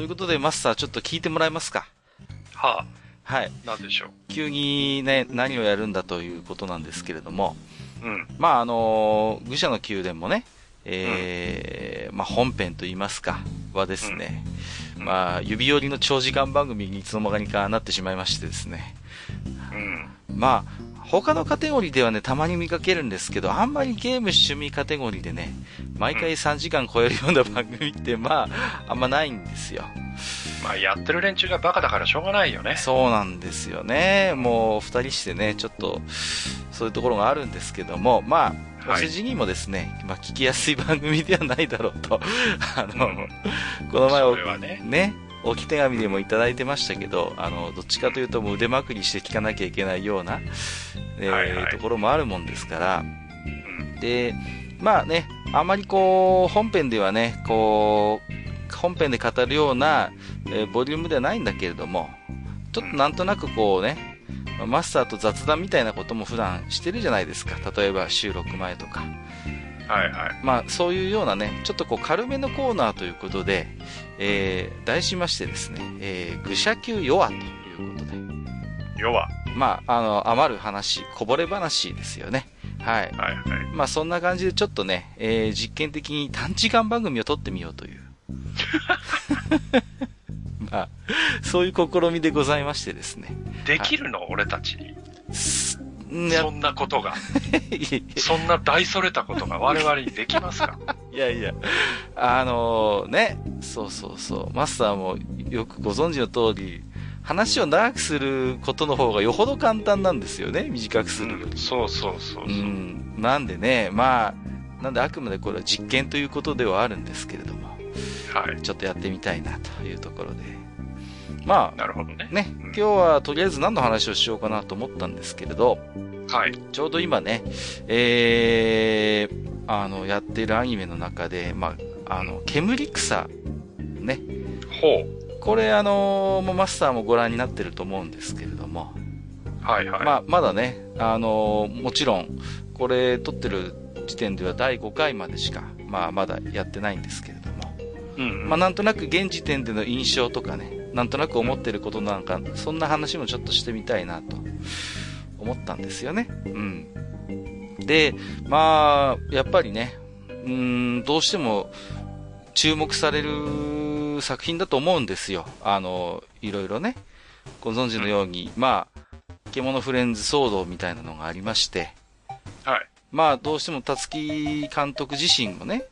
ということで、マスターちょっと聞いてもらえますか？はあ。はい。なんでしょう？急にね、何をやるんだということなんですけれども。うん。まあ、あの愚者の宮殿もね、えー、うん、まあ、本編と言いますか、はですね、うん、まあ、指折りの長時間番組にいつの間にかなってしまいましてですね。うん。まあ、他のカテゴリーではね、たまに見かけるんですけど、あんまりゲーム趣味カテゴリーでね、毎回3時間超えるような番組って、まあ、あんまないんですよ。まあ、やってる連中がバカだからしょうがないよね。そうなんですよね。もう、二人してね、ちょっと、そういうところがあるんですけども、まあ、お世辞にもですね、はい、まあ、聞きやすい番組ではないだろうと。あの、うん、この前、ね、ね、置き手紙でもいただいてましたけど、あの、どっちかというともう腕まくりして聞かなきゃいけないような、えーはいはい、ところもあるもんですから、で、まあね、あまりこう、本編ではね、こう、本編で語るような、えー、ボリュームではないんだけれども、ちょっとなんとなくこうね、マスターと雑談みたいなことも普段してるじゃないですか。例えば収録前とか。はいはい。まあ、そういうようなね、ちょっとこう軽めのコーナーということで、えー、題しましてですね、えー、愚者級弱ということで。弱まあ、あの、余る話、こぼれ話ですよね。はい。はいはい。まあ、そんな感じでちょっとね、えー、実験的に短時間番組を撮ってみようという。まあ、そういう試みでございましてですね。できるの、はい、俺たちに。そんなことが。そんな大それたことが我々にできますか？いやいや、あのー、ね、そうそうそう、マスターもよくご存知の通り、話を長くすることの方がよほど簡単なんですよね、短くするより、うん、そうそうそう。うん。なんでね、まあ、なんであくまでこれは実験ということではあるんですけれども、はい。ちょっとやってみたいなというところで。まあ、なるほどね。ね、今日はとりあえず何の話をしようかなと思ったんですけれど、はい。ちょうど今ね、えー、あの、やってるアニメの中で、まあ、あの、煙草、ね。ほう。これ、あのー、マスターもご覧になってると思うんですけれども、はいはい。まあ、まだね、あのー、もちろん、これ撮ってる時点では第5回までしか、まあ、まだやってないんですけれども、うん、うん、まあ、なんとなく現時点での印象とかね、なんとなく思ってることなんか、そんな話もちょっとしてみたいなと思ったんですよね。うん。で、まあ、やっぱりね、うん、どうしても注目される作品だと思うんですよ。あの、いろいろね。ご存知のように、まあ、獣フレンズ騒動みたいなのがありまして、はい。まあ、どうしても、たつき監督自身もね、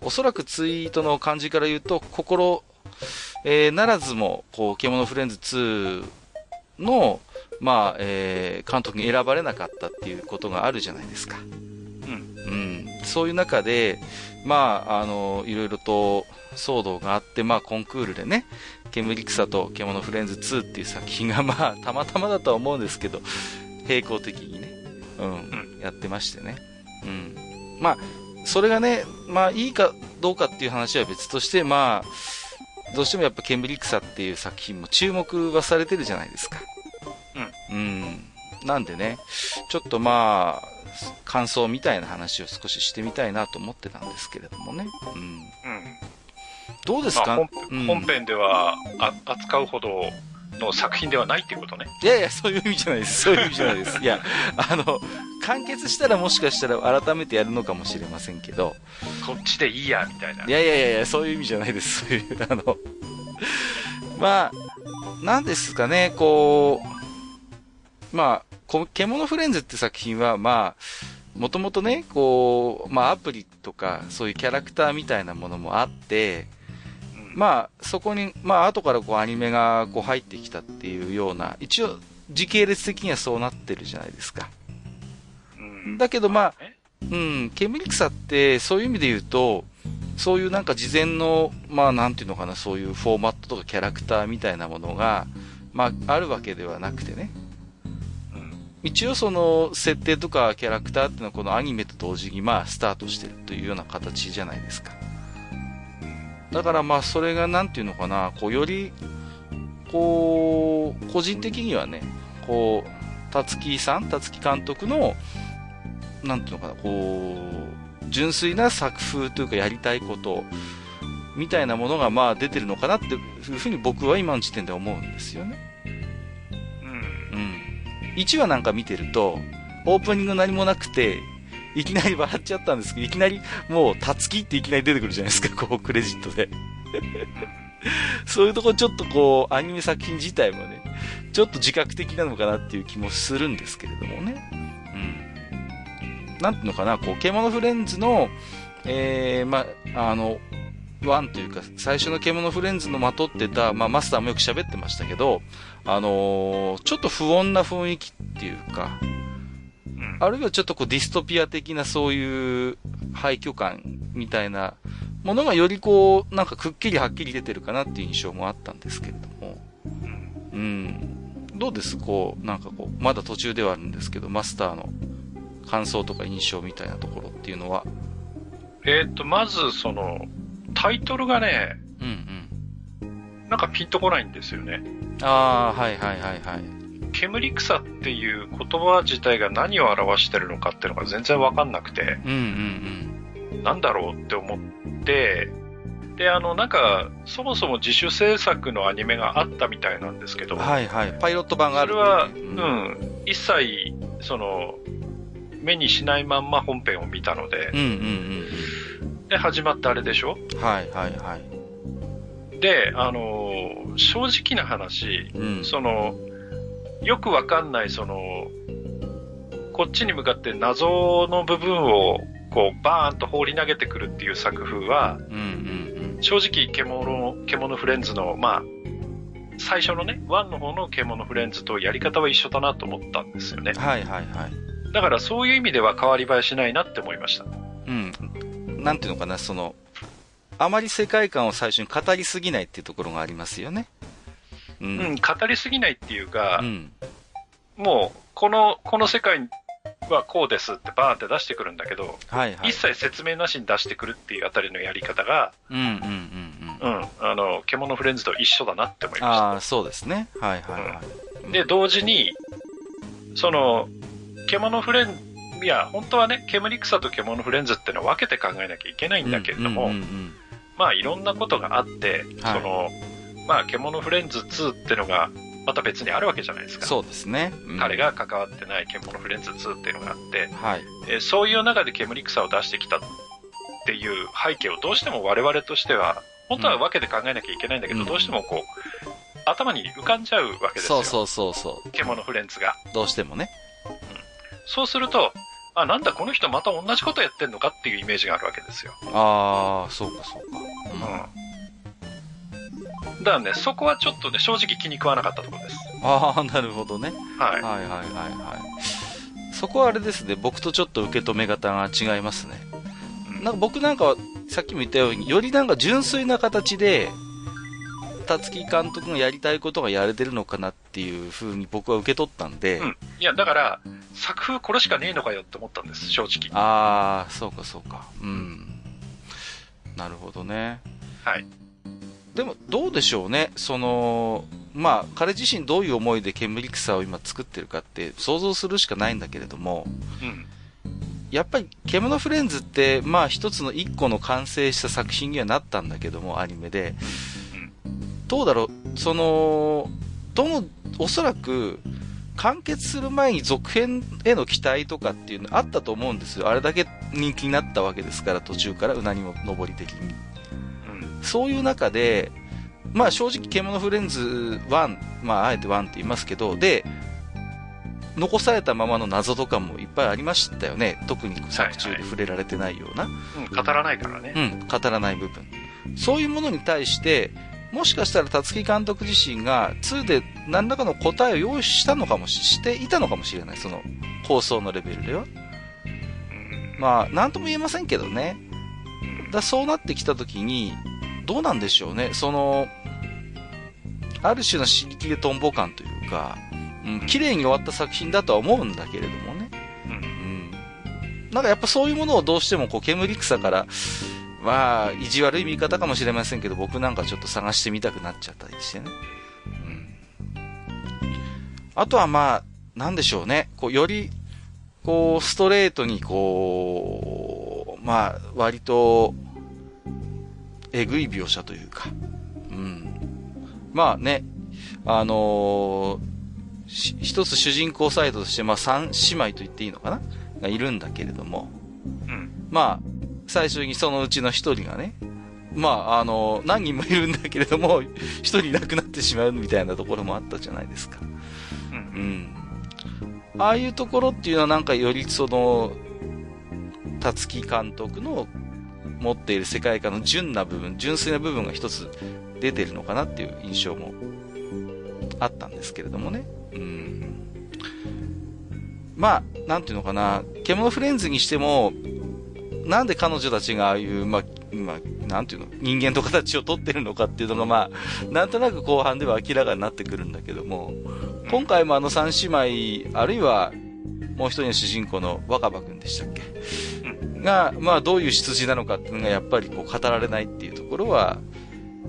おそらくツイートの感じから言うと、心えー、ならずも、こう、獣フレンズ2の、まあ、えー、監督に選ばれなかったっていうことがあるじゃないですか。うん。うん。そういう中で、まあ、あの、いろいろと騒動があって、まあ、コンクールでね、煙草と獣フレンズ2っていう作品が、まあ、たまたまだとは思うんですけど、並行的にね、うん、うん、やってましてね。うん。まあ、それがね、まあ、いいかどうかっていう話は別として、まあ、どうしてもやっぱケンブリックサっていう作品も注目はされてるじゃないですか。うん。うん。なんでね、ちょっとまあ、感想みたいな話を少ししてみたいなと思ってたんですけれどもね。うん。うん。どうですか、まあ本編では扱うほどの作品ではないっていうことね。いやいや、そういう意味じゃないです。そういう意味じゃないです。いや、あの、完結したらもしかしたら改めてやるのかもしれませんけど。こっちでいいや、みたいな。いやいやいやそういう意味じゃないです。そういう、あの、まあ、なんですかね、こう、まあ、獣フレンズって作品は、まあ、もともとね、こう、まあアプリとか、そういうキャラクターみたいなものもあって、まあ、そこに、まあ、後からこうアニメがこう入ってきたっていうような、一応、時系列的にはそうなってるじゃないですか。だけどまあ、うん、煙草ってそういう意味で言うと、そういうなんか事前の、まあなんていうのかな、そういうフォーマットとかキャラクターみたいなものが、まああるわけではなくてね。うん、一応その設定とかキャラクターっていうのはこのアニメと同時にまあスタートしてるというような形じゃないですか。だからまあそれがなんていうのかな、こうより、こう、個人的にはね、こう、たつきさん、たつき監督の、なんていうのかな、こう、純粋な作風というかやりたいことみたいなものがまあ出てるのかなっていうふうに僕は今の時点で思うんですよね。うん。うん。1話なんか見てると、オープニング何もなくて、いきなり笑っちゃったんですけど、いきなりもう、たつきっていきなり出てくるじゃないですか、こう、クレジットで。そういうとこちょっとこう、アニメ作品自体もね、ちょっと自覚的なのかなっていう気もするんですけれどもね。うん。なんていうのかな、こう、獣フレンズの、えー、ま、あの、ワンというか、最初の獣フレンズのまとってた、まあ、マスターもよく喋ってましたけど、あのー、ちょっと不穏な雰囲気っていうか、あるいはちょっとこうディストピア的なそういう廃墟感みたいなものがよりこう、なんかくっきりはっきり出てるかなっていう印象もあったんですけれども、うん。どうですこう、なんかこう、まだ途中ではあるんですけど、マスターの感想とか印象みたいなところっていうのは？えっ、と、まずその、タイトルがね、うんうん。なんかピンとこないんですよね。ああ、はいはいはいはい。煙草っていう言葉自体が何を表してるのかっていうのが全然わかんなくて、うんうんうん。なんだろうって思って、で、あの、なんか、そもそも自主制作のアニメがあったみたいなんですけど、はいはい。パイロット版がある、それは、うん、うん、一切、その、目にしないまんま本編を見たので、うんうんうんで、始まったあれでしょ？はいはいはい。で、あのー、正直な話、うん、その、よくわかんない、その、こっちに向かって謎の部分を、こう、バーンと放り投げてくるっていう作風は、正直、獣、獣フレンズの、まあ、最初のね、ワンの方の獣フレンズとやり方は一緒だなと思ったんですよね。はいはいはい。だからそういう意味では変わり映えしないなって思いました。うん。なんていうのかな、その、あまり世界観を最初に語りすぎないっていうところがありますよね。うん、うん、語りすぎないっていうか、うん、もう、この、この世界はこうですってバーンって出してくるんだけど、はいはい、一切説明なしに出してくるっていうあたりのやり方が、うんうんうんうん。うん。あの、獣フレンズと一緒だなって思いました。ああ、そうですね。はいはいはい。うん、で、同時に、その、獣フレンズ、いや、本当はね、煙草と獣フレンズってのは分けて考えなきゃいけないんだけれども、まあいろんなことがあって、はい、その、まあ獣フレンズ2ってのがまた別にあるわけじゃないですか。そうですね。うん、彼が関わってない獣フレンズ2っていうのがあって、はい、えー、そういう中で煙草を出してきたっていう背景をどうしても我々としては、本当は分けて考えなきゃいけないんだけど、うん、どうしてもこう、頭に浮かんじゃうわけですよ。そうそうそうそう。獣フレンズが。どうしてもね。うん。そうすると、あ、なんだこの人また同じことやってんのかっていうイメージがあるわけですよ。ああ、そうかそうか。うん。だからね、そこはちょっとね、正直気に食わなかったところです。ああ、なるほどね。はい。はいはいはいはい。そこはあれですね、僕とちょっと受け止め方が違いますね。うん、なんか僕なんかは、さっきも言ったように、よりなんか純粋な形で、辰木監督がやりたいことがやれてるのかなっていうふうに僕は受け取ったんで。うん。いや、だから、作風これしかねえのかよって思ったんです、正直。ああ、そうかそうか。うん。なるほどね。はい。でも、どうでしょうね。その、まあ、彼自身どういう思いで煙草を今作ってるかって想像するしかないんだけれども、うん。やっぱり、獣フレンズって、まあ一つの一個の完成した作品にはなったんだけども、アニメで。どうだろう、その、どの、おそらく、完結する前に続編への期待とかっていうのあったと思うんですよ。あれだけ人気になったわけですから、途中からうなぎも上り的に。うん、そういう中で、まあ正直、獣フレンズ1、まああえて1って言いますけど、で、残されたままの謎とかもいっぱいありましたよね。特に作中で触れられてないような。はいはい、うん、語らないからね。うん、語らない部分。そういうものに対して、もしかしたら辰木監督自身が2で何らかの答えを用意したのかもし、していたのかもしれない。その構想のレベルでは。まあ、なんとも言えませんけどね。だそうなってきたときに、どうなんでしょうね。その、ある種の刺激でトンボ感というか、うん、綺麗に終わった作品だとは思うんだけれどもね。うん。なんかやっぱそういうものをどうしてもこう煙草から、まあ、意地悪い見方かもしれませんけど、僕なんかちょっと探してみたくなっちゃったりしてね。うん。あとはまあ、なんでしょうね。こう、より、こう、ストレートにこう、まあ、割と、えぐい描写というか、うん。まあね、あのー、一つ主人公サイドとして、まあ三姉妹と言っていいのかな？がいるんだけれども、うん。まあ、最初にそのうちの一人がね、まあ、あの、何人もいるんだけれども、一人亡くなってしまうみたいなところもあったじゃないですか。うん。うん。ああいうところっていうのはなんかよりその、たつき監督の持っている世界観の純な部分、純粋な部分が一つ出てるのかなっていう印象もあったんですけれどもね。うん。まあ、なんていうのかな、獣フレンズにしても、なんで彼女たちがああいう、まあ、まあ、なんていうの、人間の形をとってるのかっていうのが、まあ、なんとなく後半では明らかになってくるんだけども、今回もあの三姉妹、あるいは、もう一人の主人公の若葉くんでしたっけ？が、まあ、どういう出自なのかっていうのがやっぱりこう語られないっていうところは、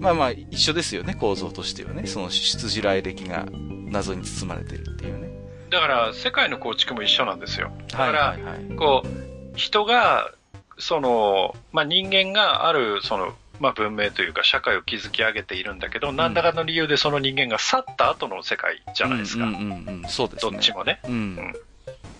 まあまあ、一緒ですよね、構造としてはね。その出自来歴が謎に包まれてるっていうね。だから、世界の構築も一緒なんですよ。だから、はいはいはい、こう、人がその、まあ、人間がある、その、まあ、文明というか社会を築き上げているんだけど、うん、何らかの理由でその人間が去った後の世界じゃないですか。うんうんうんそうです、ね、どっちもね。うん、うん、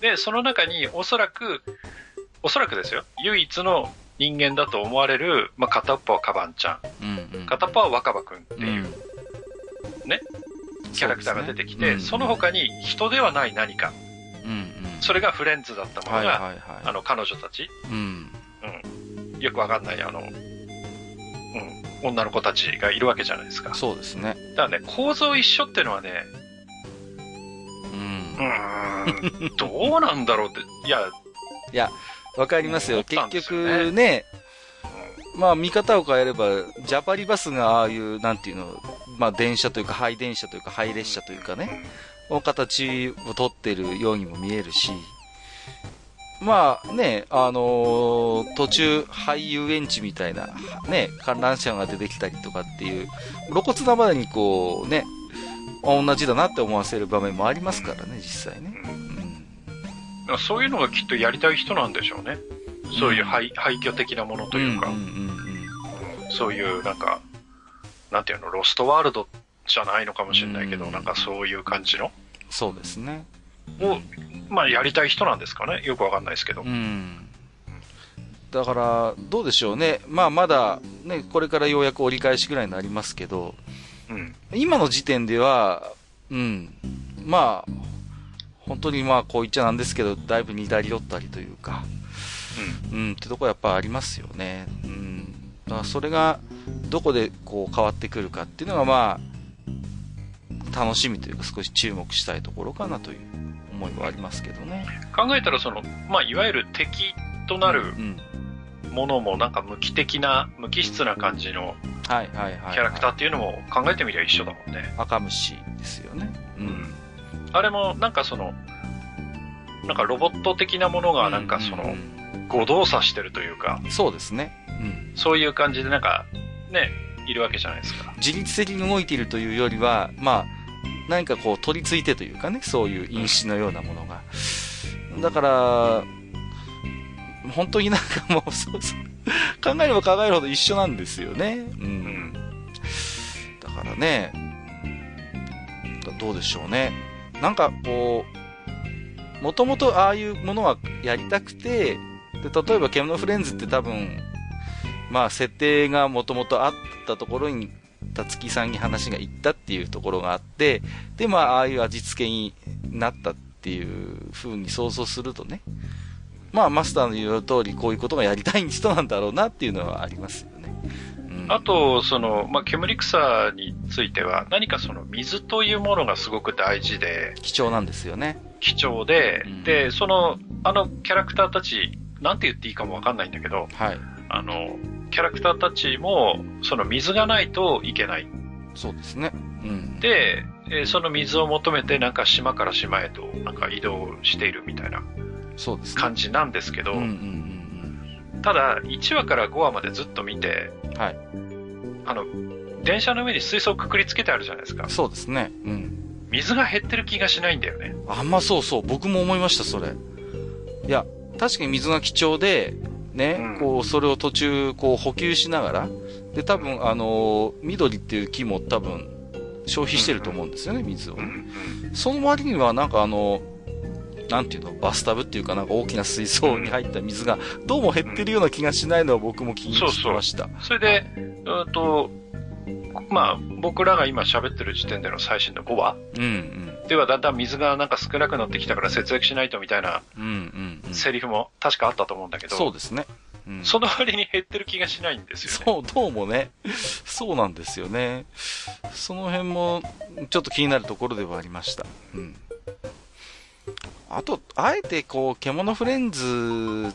で、その中におそらく、おそらくですよ、唯一の人間だと思われる、まあ、片っぽはカバンちゃん、うんうん、片っぽは若葉くんっていう、うん、ね、キャラクターが出てきて、そ、ね。うんうん、その他に人ではない何か、うんうん、それがフレンズだったものが、はいはいはい、あの彼女たち、うん。うん、よくわかんない、あの、うん、女の子たちがいるわけじゃないですか。そうですね。だからね、構造一緒っていうのはね、うん。うん、どうなんだろうって、いや、いや、わかりますよ。結局ね、まあ見方を変えれば、ジャパリバスがああいう、なんていうの、まあ電車というか、廃電車というか、廃列車というかね、の形をとってるようにも見えるし、まあね、あのー、途中、俳優園地みたいな、ね、観覧車が出てきたりとかっていう、露骨なまでにこう、ね、同じだなって思わせる場面もありますからね、実際ね。うん、そういうのがきっとやりたい人なんでしょうね。そういう廃,、廃墟的なものというか、そういうなんか、なんていうの、ロストワールドじゃないのかもしれないけど、うん、なんかそういう感じの。そうですね。をまあ、やりたい人なんですかね。よくわかんないですけど。うん。だから、どうでしょうね。まあ、まだ、ね、これからようやく折り返しぐらいになりますけど、うん。今の時点では、うん。まあ、本当にまあ、こう言っちゃなんですけど、だいぶ似たり寄ったりというか、うん。うん、ってとこやっぱありますよね。うん。だからそれが、どこでこう変わってくるかっていうのがまあ、楽しみというか少し注目したいところかなという思いはありますけどね。考えたらその、まあ、いわゆる敵となるものもなんか無機的な、無機質な感じのキャラクターっていうのも考えてみりゃ一緒だもんね。赤虫ですよね。うん。あれもなんかその、なんかロボット的なものがなんかその、誤動作してるというか。そうですね。うん。そういう感じでなんか、ね、いるわけじゃないですか。自律的に動いているというよりは、まあ、何かこう取り付いてというかね、そういう因子のようなものが。だから、本当になんかもう、そうそう、考えれば考えるほど一緒なんですよね。うん。だからね、どうでしょうね。なんかこう、もともとああいうものはやりたくて、で、例えば、ケムノフレンズって多分、まあ、設定がもともとあったところにたつきさんに話がいったっていうところがあって、で、まあ、ああいう味付けになったっていう風に想像するとね、まあ、マスターの言う通り、こういうことがやりたい人なんだろうなっていうのはありますよね。うん、あと、その、まあ、煙草については、何かその水というものがすごく大事で、貴重なんですよね。貴重で、うん、で、その、あのキャラクターたち、なんて言っていいかもわかんないんだけど、はい。あの、キャラクターたちも、その水がないといけない。そうですね。うん。で、えその水を求めてなんか島から島へとなんか移動しているみたいなそうです感じなんですけど、ただ1話から5話までずっと見て、はい。あの、電車の上に水槽くくりつけてあるじゃないですか。そうですね。うん。水が減ってる気がしないんだよね。あんまそうそう。僕も思いました、それ。いや、確かに水が貴重で、ね、うん、こう、それを途中、こう、補給しながら、で、多分、あの、緑っていう木も多分、消費してると思うんですよね、水を。その割には、なんかあの、なんていうの、バスタブっていうかなんか大きな水槽に入った水が、どうも減ってるような気がしないのは僕も気にしてました。そうそうそれで、うんと、まあ、僕らが今喋ってる時点での最新の5話、うんうん、ではだんだん水がなんか少なくなってきたから節約しないとみたいな、セリフも確かあったと思うんだけど、そうですね。うん、その割に減ってる気がしないんですよね。そう、どうもね。そうなんですよね。その辺も、ちょっと気になるところではありました。うん。あと、あえてこう、獣フレンズ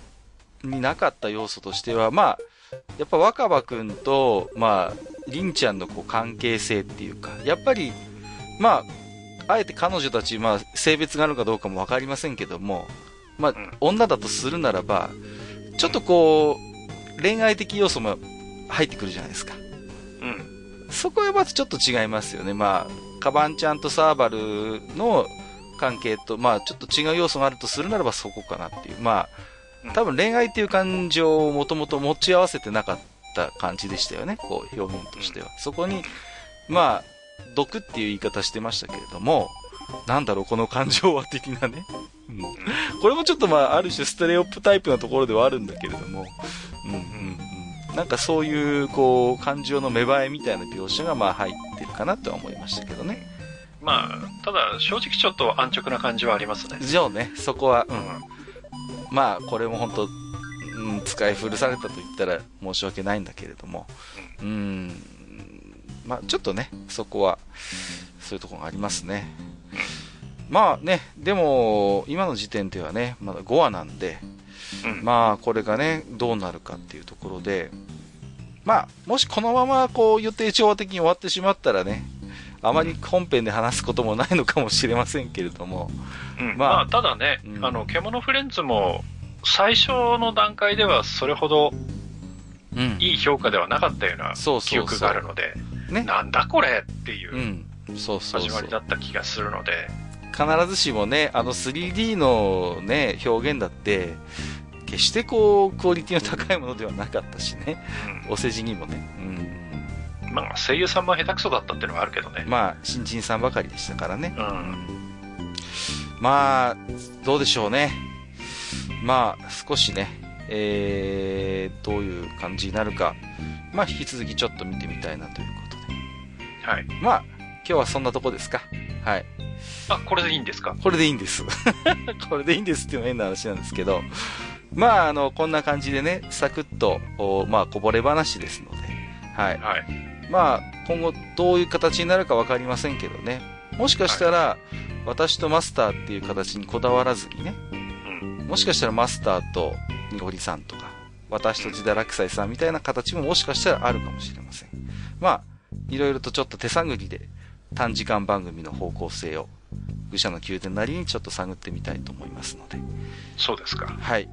になかった要素としては、まあ、やっぱ若葉くんと、まあ、凛ちゃんのこう関係性っていうか、やっぱり、まあ、あえて彼女たち、まあ、性別があるかどうかもわかりませんけども、まあ、女だとするならば、ちょっとこう、恋愛的要素も入ってくるじゃないですか。うん。そこはまずちょっと違いますよね。まあ、カバンちゃんとサーバルの関係と、まあ、ちょっと違う要素があるとするならばそこかなっていう。まあ、多分恋愛っていう感情をもともと持ち合わせてなかった感じでしたよね。こう、表現としては。そこに、まあ、毒っていう言い方してましたけれども、なんだろう、この感情は的なね。うん。これもちょっとまあ、ある種ステレオプタイプなところではあるんだけれども、うんうんうん。なんかそういう、こう、感情の芽生えみたいな描写がまあ入ってるかなとは思いましたけどね。まあ、ただ、正直ちょっと安直な感じはありますね。じゃあね、そこは、うん。まあ、これも本当うん、使い古されたと言ったら申し訳ないんだけれども、うん、まあ、ちょっとね、そこは、そういうところがありますね。まあね、でも、今の時点ではね、まだ5話なんで、まあ、これがね、どうなるかっていうところで、まあ、もしこのまま、こう、予定調和的に終わってしまったらね、あまり本編で話すこともないのかもしれませんけれども。うん、まあ、まあ、ただね、うん、あの、獣フレンズも、最初の段階ではそれほど、いい評価ではなかったような記憶があるので、ね、なんだこれっていう、始まりだった気がするので。必ずしもね、あの 3D のね、表現だって、決してこう、クオリティの高いものではなかったしね、うん、お世辞にもね。うんまあ、声優さんも下手くそだったっていうのはあるけどね。まあ、新人さんばかりでしたからね。うん。まあ、どうでしょうね。まあ、少しね、えー、どういう感じになるか、まあ、引き続きちょっと見てみたいなということで。はい。まあ、今日はそんなとこですか？はい。あ、これでいいんですか？これでいいんです。これでいいんですっていうのは変な話なんですけど、まあ、あの、こんな感じでね、サクッと、まあ、こぼれ話ですので、はい。はい。まあ、今後どういう形になるか分かりませんけどね。もしかしたら、はい、私とマスターっていう形にこだわらずにね、うん、もしかしたらマスターとニゴリさんとか、私とジダラクサイさんみたいな形ももしかしたらあるかもしれません。まあ、いろいろとちょっと手探りで短時間番組の方向性を、愚者の宮殿なりにちょっと探ってみたいと思いますので。そうですか。はい。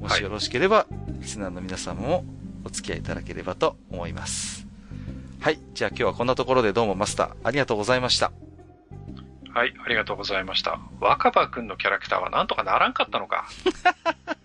もしよろしければ、はい、リスナーの皆様もお付き合いいただければと思います。はい。じゃあ今日はこんなところでどうもマスター、ありがとうございました。はい、ありがとうございました。若葉くんのキャラクターはなんとかならんかったのか。